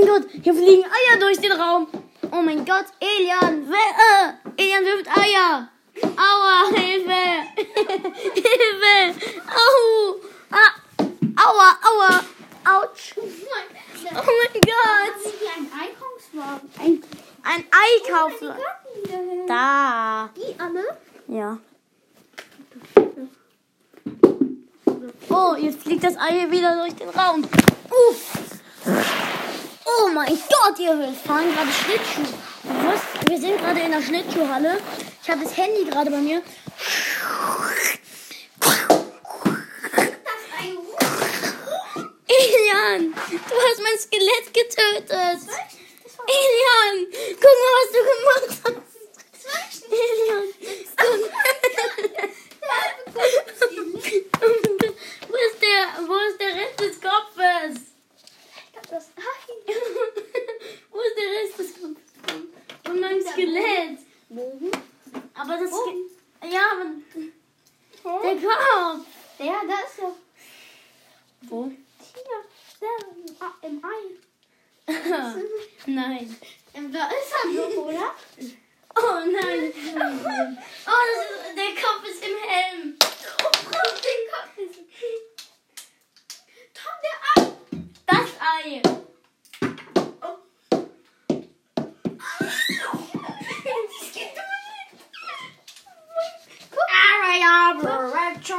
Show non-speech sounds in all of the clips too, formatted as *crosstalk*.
mein Gott, hier fliegen Eier durch den Raum. Oh mein Gott, Elian, wer, äh, Elian wirft Eier. Aua, *laughs* Hilfe. Hilfe. Au. Ah. Aua, aua. Autsch. Oh mein Oh Gott. Das ist hier ein Einkaufswagen. Ein Ein Ei kaufen. Garten wieder hin. Da. Die alle? Ja. Oh, jetzt fliegt das Ei wieder durch den Raum. Uff. Oh mein Gott, ihr wir fahren gerade Schlittschuh. Was? Wir sind gerade in der Schlittschuhhalle. Ich habe das Handy gerade bei mir. Elian, du hast mein Skelett getötet. Elian, guck mal, was du gemacht hast. Elian, guck. wo ist der, wo ist der Rest des Kopfes? Das Wo ist der Rest des Kopfes? Meinem Skelett. Bogen. Aber das Wo? Ske Ja, aber der Kopf. Ja, da ist ja. Wo? Hier. Da. Im Ei. *laughs* Nein. Da ist er doch, oder? Oh nein. *laughs* Oh, das ist, der Kopf ist im Helm. Oh, den Kopf ist. Tom, der Ei. Das Ei. Das geht durch. Mach mal. Oh mein Gott. Oh, oh mein Gott. Oh mein Gott. Hilfe. Ah, nein,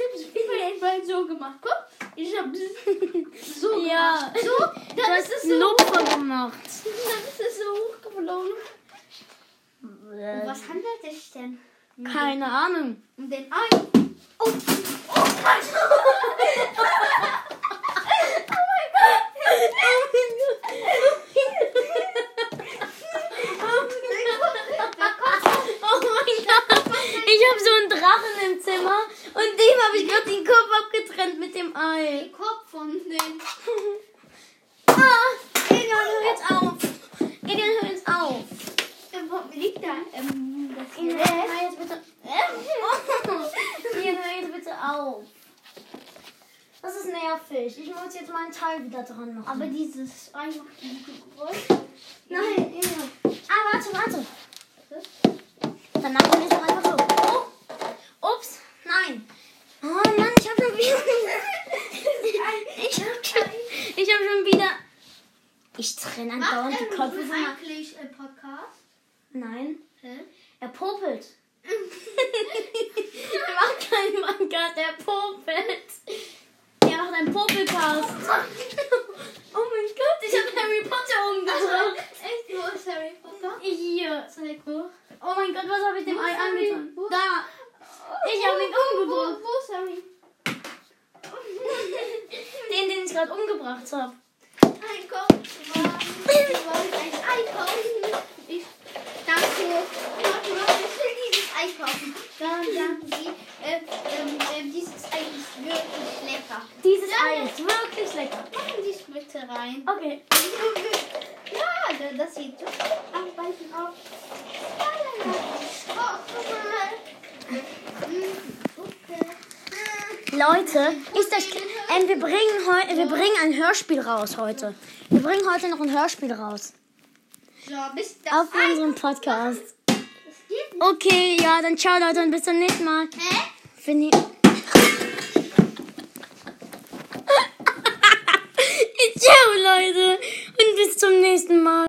hab das Finger einfach so gemacht. Das so dann hast ist es so, Lupfer gemacht. *laughs* dann ist es so hochgeflogen. Um was handelt es denn? Keine Ahnung. Um den Ei. Oh, oh Gott. *laughs* Oh mein Gott. Ich habe so einen Drachen im Zimmer und dem habe ich gerade den Kopf abgetrennt mit dem Ei. Den Kopf von den. *laughs* Ah, Elian, hör jetzt auf. Elian, hör jetzt auf. Ähm, wo liegt da? Ähm, das Elian, Skelett. hör jetzt bitte. Elian, hör jetzt bitte auf. Das ist nervig. Ich muss jetzt meinen Teil wieder dran machen. Aber dieses Ei macht ein Geräusch. Nein, Elian. Ah, warte, warte. Dann machen wir doch einfach so. Oh. Ups, nein. Oh Mann, ich habe schon wieder. *laughs* ich habe schon, ich hab schon wieder. Ich trenne andauernd die Köpfe von meinem- eigentlich ein Podcast? Nein, Hä? er popelt. *laughs* er macht keinen Manga, der popelt. Er macht einen Popelcast. oh mein Gott, ich habe Harry Potter umgebracht. *laughs* Echt? Wo ist Harry Potter? Hier. Zeig wo. Oh mein Gott, was habe ich dem Wo Ei angetan? Wo? Da. Ich habe ihn Wo, umgebracht. wo ist Harry? Den, den ich gerade umgebracht habe. Einkaufen. Ich wollte ein Einkaufen. Ich danke. Mama, ich will dieses Einkaufen. Dann sagen sie, äh, ähm, äh, dieses Ei ist Dieses Ei ist wirklich lecker. Machen Sie es bitte rein. Okay. Ja, da- das sieht so arbeiten aus. Oh, guck mal. Okay. Leute, ist das, ähm, wir, bringen heu, wir bringen ein Hörspiel raus heute. Wir bringen heute noch ein Hörspiel raus. So, bis das Auf unserem Podcast. Okay, ja, dann ciao Leute und bis zum nächsten Mal. Hä?